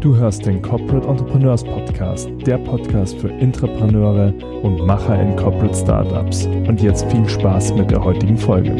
Du hörst den Corporate Entrepreneurs Podcast, der Podcast für Intrapreneure und Macher in Corporate Startups. Und jetzt viel Spaß mit der heutigen Folge.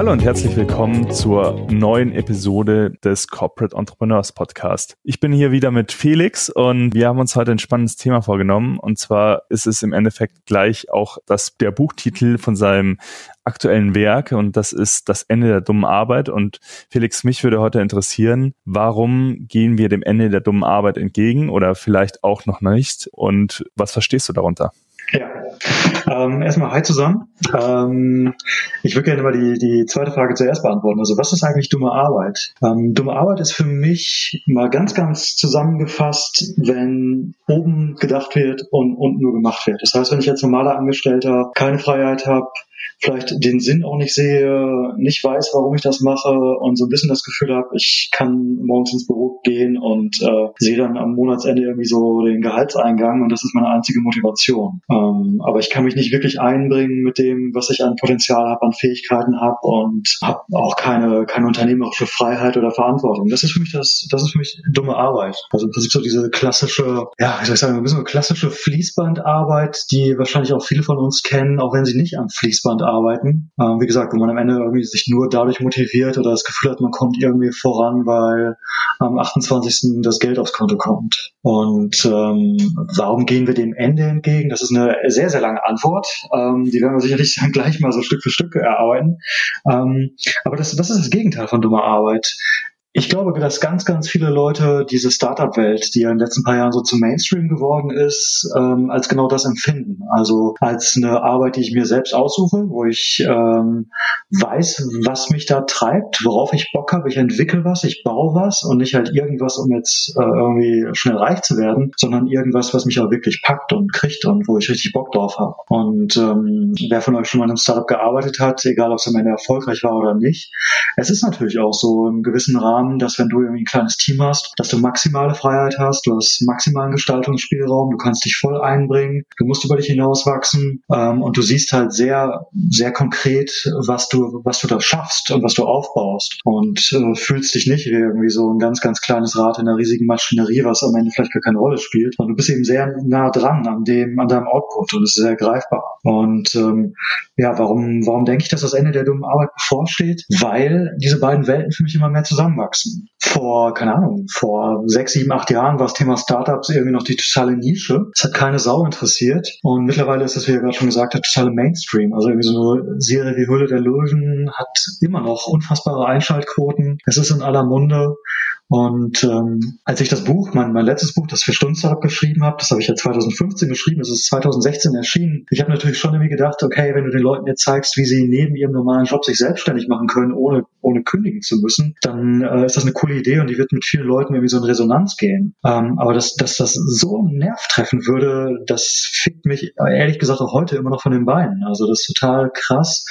Hallo und herzlich willkommen zur neuen Episode des Corporate Entrepreneurs Podcast. Ich bin hier wieder mit Felix und wir haben uns heute ein spannendes Thema vorgenommen. Und zwar ist es im Endeffekt gleich auch das, der Buchtitel von seinem aktuellen Werk und das ist das Ende der dummen Arbeit. Und Felix, mich würde heute interessieren, warum gehen wir dem Ende der dummen Arbeit entgegen oder vielleicht auch noch nicht und was verstehst du darunter? Ja, ähm, erstmal hi zusammen. Ähm, ich würde gerne mal die, die zweite Frage zuerst beantworten. Also was ist eigentlich dumme Arbeit? Ähm, dumme Arbeit ist für mich mal ganz, ganz zusammengefasst, wenn oben gedacht wird und unten nur gemacht wird. Das heißt, wenn ich als normaler Angestellter keine Freiheit habe, vielleicht den Sinn auch nicht sehe, nicht weiß, warum ich das mache und so ein bisschen das Gefühl habe, ich kann morgens ins Büro gehen und äh, sehe dann am Monatsende irgendwie so den Gehaltseingang und das ist meine einzige Motivation. Ähm, aber ich kann mich nicht wirklich einbringen mit dem, was ich an Potenzial habe, an Fähigkeiten habe und habe auch keine, keine unternehmerische Freiheit oder Verantwortung. Das ist für mich das, das ist für mich dumme Arbeit. Also im Prinzip so diese klassische, ja, wie soll ich sagen, ein bisschen klassische Fließbandarbeit, die wahrscheinlich auch viele von uns kennen, auch wenn sie nicht am Fließband arbeiten. Ähm, wie gesagt, wo man am Ende irgendwie sich nur dadurch motiviert oder das Gefühl hat, man kommt irgendwie voran, weil am 28. das Geld aufs Konto kommt. Und ähm, warum gehen wir dem Ende entgegen? Das ist eine sehr, sehr lange Antwort. Ähm, die werden wir sicherlich dann gleich mal so Stück für Stück erarbeiten. Ähm, aber das, das ist das Gegenteil von dummer Arbeit. Ich glaube, dass ganz, ganz viele Leute diese Startup-Welt, die ja in den letzten paar Jahren so zum Mainstream geworden ist, ähm, als genau das empfinden. Also als eine Arbeit, die ich mir selbst aussuche, wo ich ähm, weiß, was mich da treibt, worauf ich Bock habe. Ich entwickle was, ich baue was und nicht halt irgendwas, um jetzt äh, irgendwie schnell reich zu werden, sondern irgendwas, was mich auch wirklich packt und kriegt und wo ich richtig Bock drauf habe. Und ähm, wer von euch schon mal in einem Startup gearbeitet hat, egal ob es am Ende erfolgreich war oder nicht, es ist natürlich auch so im gewissen Rahmen Rahmen, dass wenn du irgendwie ein kleines Team hast, dass du maximale Freiheit hast, du hast maximalen Gestaltungsspielraum, du kannst dich voll einbringen, du musst über dich hinauswachsen ähm, und du siehst halt sehr, sehr konkret, was du, was du da schaffst und was du aufbaust und äh, fühlst dich nicht wie irgendwie so ein ganz, ganz kleines Rad in einer riesigen Maschinerie, was am Ende vielleicht gar keine Rolle spielt. Und du bist eben sehr nah dran an dem, an deinem Output und es ist sehr greifbar. Und ähm, ja, warum, warum denke ich, dass das Ende der dummen Arbeit bevorsteht? Weil diese beiden Welten für mich immer mehr zusammenwachsen gewachsen. Vor, keine Ahnung, vor sechs, sieben, acht Jahren war das Thema Startups irgendwie noch die totale Nische. Es hat keine Sau interessiert. Und mittlerweile ist das, wie ihr gerade schon gesagt habt, totale Mainstream. Also irgendwie so eine Serie wie Hülle der Löwen hat immer noch unfassbare Einschaltquoten. Es ist in aller Munde. Und ähm, als ich das Buch, mein, mein letztes Buch, das für Stundenstartup geschrieben habe, das habe ich ja 2015 geschrieben, es ist 2016 erschienen. Ich habe natürlich schon irgendwie gedacht, okay, wenn du den Leuten jetzt zeigst, wie sie neben ihrem normalen Job sich selbstständig machen können, ohne, ohne kündigen zu müssen, dann äh, ist das eine coole Idee und die wird mit vielen Leuten irgendwie so in Resonanz gehen. Ähm, aber dass, dass das so einen Nerv treffen würde, das fickt mich ehrlich gesagt auch heute immer noch von den Beinen. Also das ist total krass,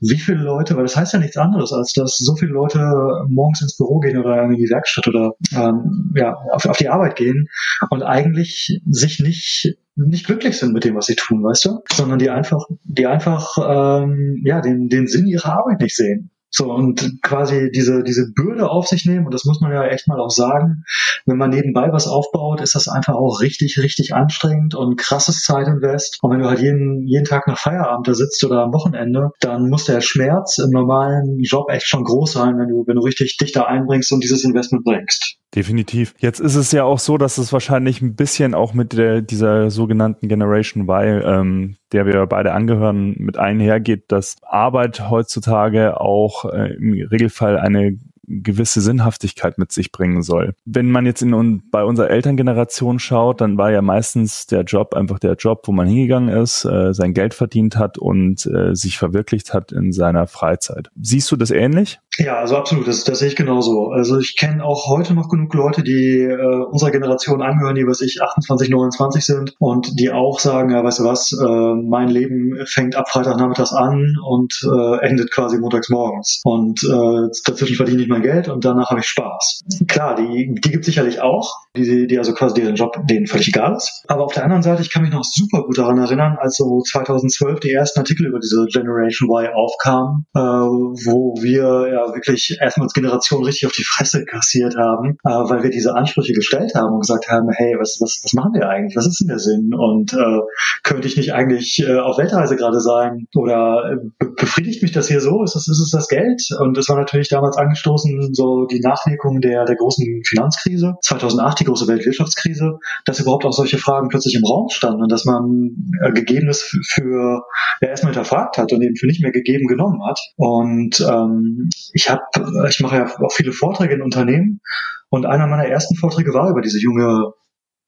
wie viele Leute, weil das heißt ja nichts anderes, als dass so viele Leute morgens ins Büro gehen oder in die Werkstatt Werkstatt oder ähm, ja, auf, auf die Arbeit gehen und eigentlich sich nicht nicht glücklich sind mit dem, was sie tun, weißt du, sondern die einfach, die einfach ähm, ja den den Sinn ihrer Arbeit nicht sehen. So, und quasi diese, diese Bürde auf sich nehmen, und das muss man ja echt mal auch sagen, wenn man nebenbei was aufbaut, ist das einfach auch richtig, richtig anstrengend und krasses Zeitinvest. Und wenn du halt jeden, jeden Tag nach Feierabend da sitzt oder am Wochenende, dann muss der Schmerz im normalen Job echt schon groß sein, wenn du, wenn du richtig dich da einbringst und dieses Investment bringst. Definitiv. Jetzt ist es ja auch so, dass es wahrscheinlich ein bisschen auch mit der, dieser sogenannten Generation Y, ähm, der wir beide angehören, mit einhergeht, dass Arbeit heutzutage auch äh, im Regelfall eine gewisse Sinnhaftigkeit mit sich bringen soll. Wenn man jetzt in, bei unserer Elterngeneration schaut, dann war ja meistens der Job einfach der Job, wo man hingegangen ist, äh, sein Geld verdient hat und äh, sich verwirklicht hat in seiner Freizeit. Siehst du das ähnlich? Ja, also absolut, das, das sehe ich genauso. Also ich kenne auch heute noch genug Leute, die äh, unserer Generation angehören, die was ich 28, 29 sind und die auch sagen, ja, weißt du was, äh, mein Leben fängt ab Freitagnachmittags an und äh, endet quasi montags morgens. Und äh, dazwischen verdiene ich mein Geld und danach habe ich Spaß. Klar, die, die gibt sicherlich auch, die, die also quasi deren Job denen völlig egal ist. Aber auf der anderen Seite, ich kann mich noch super gut daran erinnern, als so 2012 die ersten Artikel über diese Generation Y aufkamen, äh, wo wir ja wir wirklich erstmal als Generation richtig auf die Fresse kassiert haben, äh, weil wir diese Ansprüche gestellt haben und gesagt haben, hey, was, was, was machen wir eigentlich? Was ist denn der Sinn? Und äh, könnte ich nicht eigentlich äh, auf Weltreise gerade sein? Oder äh, befriedigt mich das hier so? Ist das, ist es das Geld? Und das war natürlich damals angestoßen, so die Nachwirkungen der, der großen Finanzkrise, 2008 die große Weltwirtschaftskrise, dass überhaupt auch solche Fragen plötzlich im Raum standen und dass man äh, Gegebenes für ja, erstmal hinterfragt hat und eben für nicht mehr gegeben genommen hat. Und ähm, ich habe, ich mache ja auch viele Vorträge in Unternehmen und einer meiner ersten Vorträge war über diese junge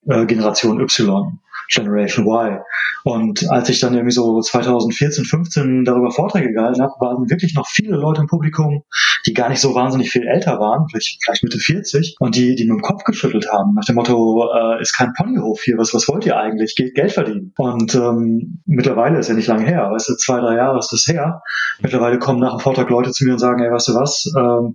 äh, Generation Y. Generation Y. Und als ich dann irgendwie so 2014, 15 darüber Vorträge gehalten habe, waren wirklich noch viele Leute im Publikum, die gar nicht so wahnsinnig viel älter waren, vielleicht, vielleicht Mitte 40, und die, die mit dem Kopf geschüttelt haben, nach dem Motto, äh, ist kein Ponyhof hier, was, was wollt ihr eigentlich? Geht Geld verdienen. Und ähm, mittlerweile ist ja nicht lange her, weißt du, zwei, drei Jahre ist das her. Mittlerweile kommen nach dem Vortrag Leute zu mir und sagen, ey, weißt du was, ähm,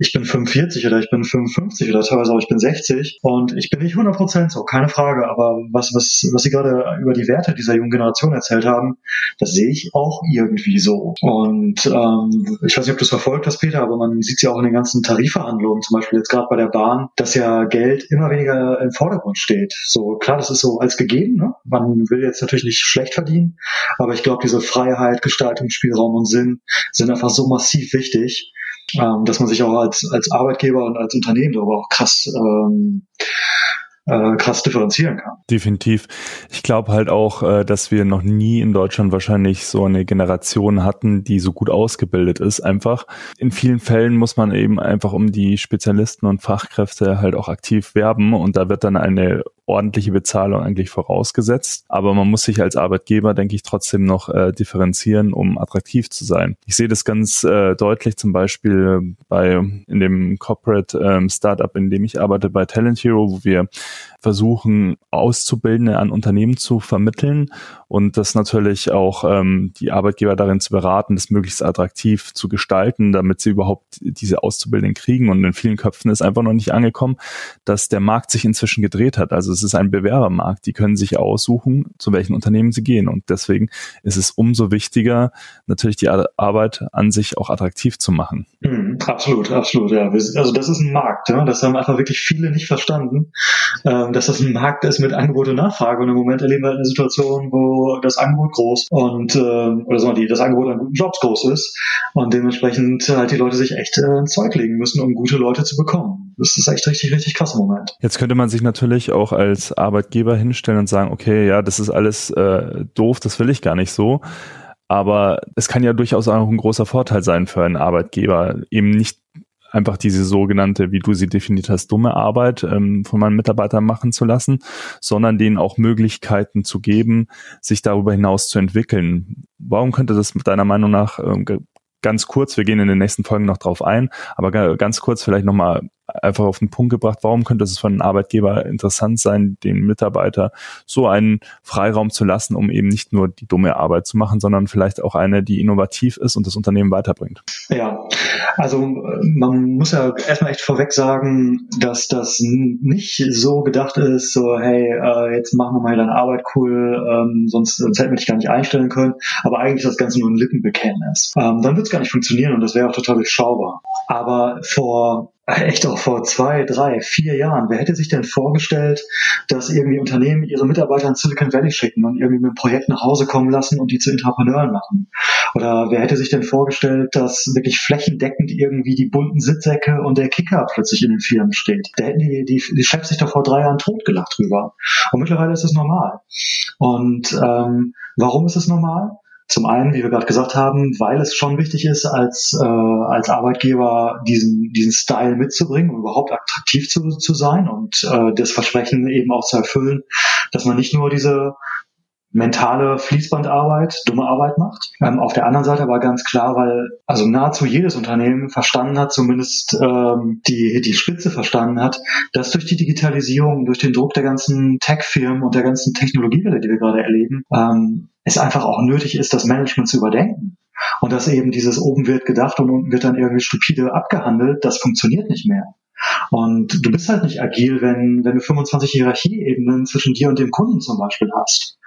ich bin 45 oder ich bin 55 oder teilweise auch ich bin 60 und ich bin nicht 100% so, keine Frage, aber was, was, was Sie gerade über die Werte dieser jungen Generation erzählt haben, das sehe ich auch irgendwie so. Und ähm, ich weiß nicht, ob du es verfolgt hast, Peter, aber man sieht ja auch in den ganzen Tarifverhandlungen, zum Beispiel jetzt gerade bei der Bahn, dass ja Geld immer weniger im Vordergrund steht. So klar, das ist so als gegeben. Ne? Man will jetzt natürlich nicht schlecht verdienen, aber ich glaube, diese Freiheit, Gestaltungsspielraum und Sinn sind einfach so massiv wichtig, ähm, dass man sich auch als, als Arbeitgeber und als Unternehmen darüber auch krass ähm, äh, krass differenzieren kann. Definitiv. Ich glaube halt auch, äh, dass wir noch nie in Deutschland wahrscheinlich so eine Generation hatten, die so gut ausgebildet ist. Einfach in vielen Fällen muss man eben einfach um die Spezialisten und Fachkräfte halt auch aktiv werben und da wird dann eine ordentliche Bezahlung eigentlich vorausgesetzt. Aber man muss sich als Arbeitgeber, denke ich, trotzdem noch äh, differenzieren, um attraktiv zu sein. Ich sehe das ganz äh, deutlich zum Beispiel bei in dem Corporate ähm, Startup, in dem ich arbeite, bei Talent Hero, wo wir versuchen, Auszubildende an Unternehmen zu vermitteln und das natürlich auch ähm, die Arbeitgeber darin zu beraten, das möglichst attraktiv zu gestalten, damit sie überhaupt diese Auszubildenden kriegen. Und in vielen Köpfen ist einfach noch nicht angekommen, dass der Markt sich inzwischen gedreht hat. Also es ist ein Bewerbermarkt. Die können sich aussuchen, zu welchen Unternehmen sie gehen. Und deswegen ist es umso wichtiger, natürlich die Arbeit an sich auch attraktiv zu machen. Mhm, absolut, absolut. Ja. Also das ist ein Markt. Ja? Das haben einfach wirklich viele nicht verstanden. Ähm, dass das ein Markt ist mit Angebot und Nachfrage. Und im Moment erleben wir halt eine Situation, wo das Angebot groß und äh, oder so die das Angebot an guten Jobs groß ist und dementsprechend halt die Leute sich echt äh, ins Zeug legen müssen, um gute Leute zu bekommen. Das ist echt richtig, richtig krass im Moment. Jetzt könnte man sich natürlich auch als Arbeitgeber hinstellen und sagen, okay, ja, das ist alles äh, doof, das will ich gar nicht so. Aber es kann ja durchaus auch ein großer Vorteil sein für einen Arbeitgeber, eben nicht einfach diese sogenannte, wie du sie definiert hast, dumme Arbeit ähm, von meinen Mitarbeitern machen zu lassen, sondern denen auch Möglichkeiten zu geben, sich darüber hinaus zu entwickeln. Warum könnte das deiner Meinung nach ähm, ganz kurz, wir gehen in den nächsten Folgen noch drauf ein, aber ganz kurz vielleicht nochmal einfach auf den Punkt gebracht, warum könnte es für einen Arbeitgeber interessant sein, den Mitarbeiter so einen Freiraum zu lassen, um eben nicht nur die dumme Arbeit zu machen, sondern vielleicht auch eine, die innovativ ist und das Unternehmen weiterbringt? Ja, also man muss ja erstmal echt vorweg sagen, dass das nicht so gedacht ist, so hey, äh, jetzt machen wir mal deine Arbeit cool, ähm, sonst, sonst hätten wir dich gar nicht einstellen können, aber eigentlich ist das Ganze nur ein Lippenbekenntnis. Ähm, dann wird es gar nicht funktionieren und das wäre auch total durchschaubar. Aber vor echt auch vor zwei, drei, vier Jahren. Wer hätte sich denn vorgestellt, dass irgendwie Unternehmen ihre Mitarbeiter in Silicon Valley schicken und irgendwie mit einem Projekt nach Hause kommen lassen und die zu Entrepreneuren machen? Oder wer hätte sich denn vorgestellt, dass wirklich flächendeckend irgendwie die bunten Sitzsäcke und der Kicker plötzlich in den Firmen steht? Da hätten die, die, die Chefs sich doch vor drei Jahren totgelacht drüber. Und mittlerweile ist es normal. Und ähm, warum ist es normal? Zum einen, wie wir gerade gesagt haben, weil es schon wichtig ist, als, äh, als Arbeitgeber diesen, diesen Style mitzubringen, um überhaupt attraktiv zu, zu sein und äh, das Versprechen eben auch zu erfüllen, dass man nicht nur diese mentale Fließbandarbeit, dumme Arbeit macht. Ähm, auf der anderen Seite aber ganz klar, weil also nahezu jedes Unternehmen verstanden hat, zumindest ähm, die, die Spitze verstanden hat, dass durch die Digitalisierung, durch den Druck der ganzen Tech-Firmen und der ganzen Technologiewelle, die wir gerade erleben, ähm, es einfach auch nötig ist, das Management zu überdenken. Und dass eben dieses oben wird gedacht und unten wird dann irgendwie stupide abgehandelt, das funktioniert nicht mehr. Und du bist halt nicht agil, wenn, wenn du 25 Hierarchieebenen zwischen dir und dem Kunden zum Beispiel hast.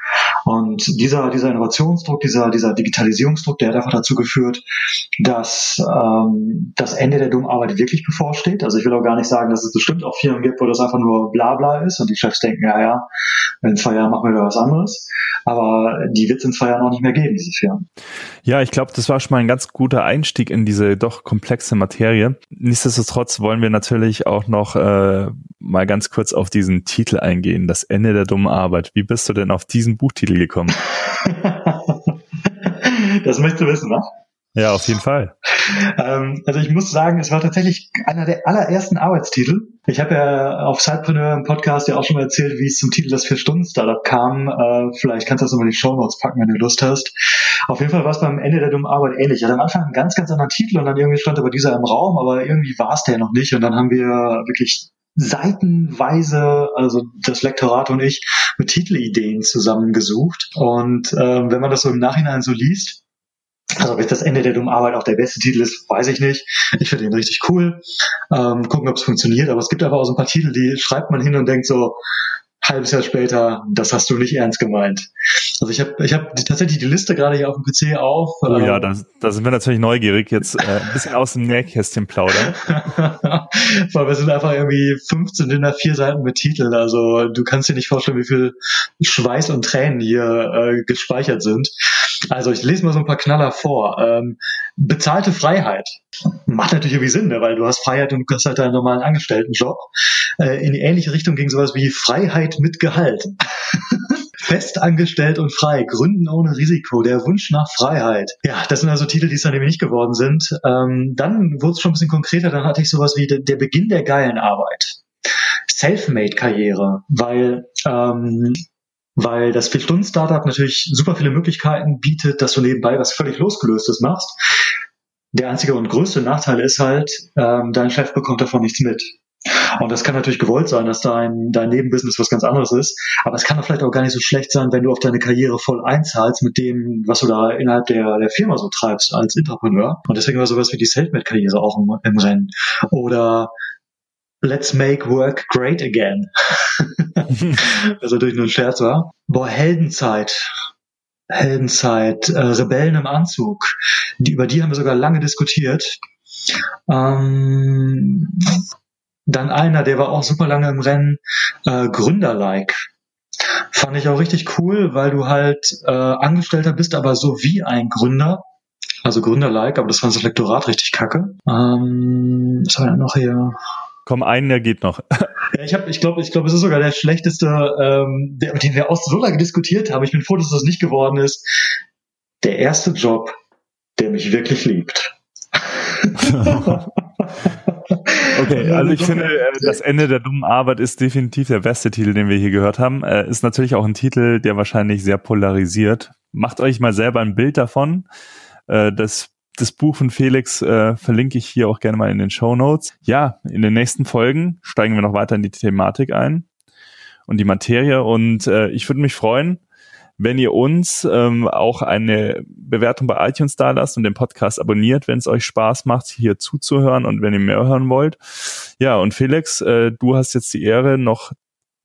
Und dieser, dieser Innovationsdruck, dieser, dieser Digitalisierungsdruck, der hat einfach dazu geführt, dass ähm, das Ende der dummen Arbeit wirklich bevorsteht. Also ich will auch gar nicht sagen, dass es bestimmt auch Firmen gibt, wo das einfach nur Blabla ist und die Chefs denken, ja, ja, in zwei Jahren machen wir da was anderes. Aber die wird es in zwei Jahren auch nicht mehr geben, diese Firmen. Ja, ich glaube, das war schon mal ein ganz guter Einstieg in diese doch komplexe Materie. Nichtsdestotrotz wollen wir natürlich auch noch äh, mal ganz kurz auf diesen Titel eingehen, das Ende der dummen Arbeit. Wie bist du denn auf diesen Buchtitel gekommen? das möchtest du wissen, ne? Ja, auf jeden Fall. Ähm, also ich muss sagen, es war tatsächlich einer der allerersten Arbeitstitel. Ich habe ja auf Sidepreneur im Podcast ja auch schon mal erzählt, wie es zum Titel das Vier-Stunden-Startup kam. Äh, vielleicht kannst du das nochmal in die Show Notes packen, wenn du Lust hast. Auf jeden Fall war es beim Ende der dummen Arbeit ähnlich. Ich hatte am Anfang einen ganz, ganz anderen Titel und dann irgendwie stand aber dieser im Raum, aber irgendwie war es der noch nicht. Und dann haben wir wirklich seitenweise, also das Lektorat und ich, mit Titelideen zusammengesucht. Und ähm, wenn man das so im Nachhinein so liest, also ob jetzt das Ende der dummen Arbeit auch der beste Titel ist, weiß ich nicht. Ich finde ihn richtig cool. Ähm, gucken, ob es funktioniert. Aber es gibt aber auch so ein paar Titel, die schreibt man hin und denkt so, halbes Jahr später, das hast du nicht ernst gemeint. Also ich habe ich hab tatsächlich die Liste gerade hier auf dem PC auf. Oh ja, ähm, da, da sind wir natürlich neugierig, jetzt äh, ein bisschen aus dem Nähkästchen plaudern. Weil wir sind einfach irgendwie 15 in der vier Seiten mit Titeln. Also du kannst dir nicht vorstellen, wie viel Schweiß und Tränen hier äh, gespeichert sind. Also ich lese mal so ein paar Knaller vor. Ähm, bezahlte Freiheit. Macht natürlich irgendwie Sinn, ne? weil du hast Freiheit und du hast halt deinen normalen Angestelltenjob. Äh, in die ähnliche Richtung ging sowas wie Freiheit mit Gehalt. Festangestellt und frei, Gründen ohne Risiko, der Wunsch nach Freiheit. Ja, das sind also Titel, die es dann eben nicht geworden sind. Ähm, dann wurde es schon ein bisschen konkreter, dann hatte ich sowas wie der Beginn der geilen Arbeit. Selfmade-Karriere, weil ähm, weil das Vier-Stunden-Startup natürlich super viele Möglichkeiten bietet, dass du nebenbei was völlig losgelöstes machst. Der einzige und größte Nachteil ist halt, ähm, dein Chef bekommt davon nichts mit. Und das kann natürlich gewollt sein, dass dein, dein Nebenbusiness was ganz anderes ist. Aber es kann doch vielleicht auch gar nicht so schlecht sein, wenn du auf deine Karriere voll einzahlst mit dem, was du da innerhalb der, der Firma so treibst als Entrepreneur. Und deswegen war sowas wie die Selfmade-Karriere auch im, im Rennen. Oder Let's make work great again. was natürlich nur ein Scherz war. Boah, Heldenzeit. Heldenzeit, äh, Rebellen im Anzug. Die, über die haben wir sogar lange diskutiert. Ähm, dann einer, der war auch super lange im Rennen, äh, Gründerlike. Fand ich auch richtig cool, weil du halt äh, Angestellter bist, aber so wie ein Gründer. Also Gründerlike, aber das fand das Lektorat richtig kacke. Ähm, was haben wir noch hier? Komm, einen, der geht noch. Ja, ich habe, ich glaube, ich glaube, es ist sogar der schlechteste, ähm, der, den wir auch so lange diskutiert haben. Ich bin froh, dass das nicht geworden ist. Der erste Job, der mich wirklich liebt. Okay, also ich finde, äh, das Ende der dummen Arbeit ist definitiv der beste Titel, den wir hier gehört haben. Äh, ist natürlich auch ein Titel, der wahrscheinlich sehr polarisiert. Macht euch mal selber ein Bild davon. Äh, das, das Buch von Felix verlinke ich hier auch gerne mal in den Show Notes. Ja, in den nächsten Folgen steigen wir noch weiter in die Thematik ein und die Materie. Und ich würde mich freuen, wenn ihr uns ähm, auch eine Bewertung bei iTunes da lasst und den Podcast abonniert, wenn es euch Spaß macht, hier zuzuhören und wenn ihr mehr hören wollt. Ja, und Felix, äh, du hast jetzt die Ehre, noch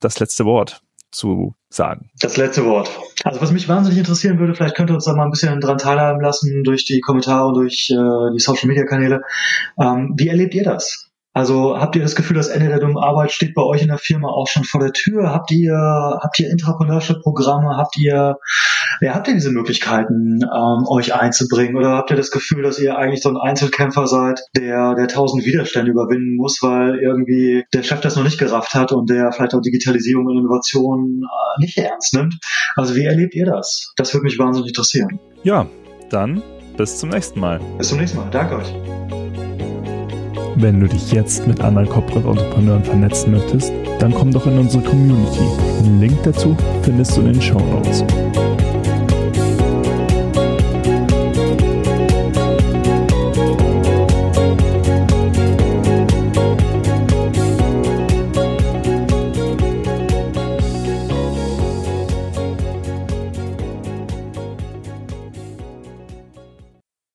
das letzte Wort zu sagen. Das letzte Wort. Also was mich wahnsinnig interessieren würde, vielleicht könnt ihr uns da mal ein bisschen dran teilhaben lassen durch die Kommentare und durch äh, die Social Media Kanäle. Ähm, wie erlebt ihr das? Also habt ihr das Gefühl, das Ende der dummen Arbeit steht bei euch in der Firma auch schon vor der Tür? Habt ihr, habt ihr Intrapreneurship-Programme? Habt ihr, ja, habt ihr diese Möglichkeiten, ähm, euch einzubringen? Oder habt ihr das Gefühl, dass ihr eigentlich so ein Einzelkämpfer seid, der, der tausend Widerstände überwinden muss, weil irgendwie der Chef das noch nicht gerafft hat und der vielleicht auch Digitalisierung und Innovation äh, nicht ernst nimmt? Also wie erlebt ihr das? Das würde mich wahnsinnig interessieren. Ja, dann bis zum nächsten Mal. Bis zum nächsten Mal. Danke euch. Wenn du dich jetzt mit anderen Corporate Entrepreneuren vernetzen möchtest, dann komm doch in unsere Community. Den Link dazu findest du in den Show Notes.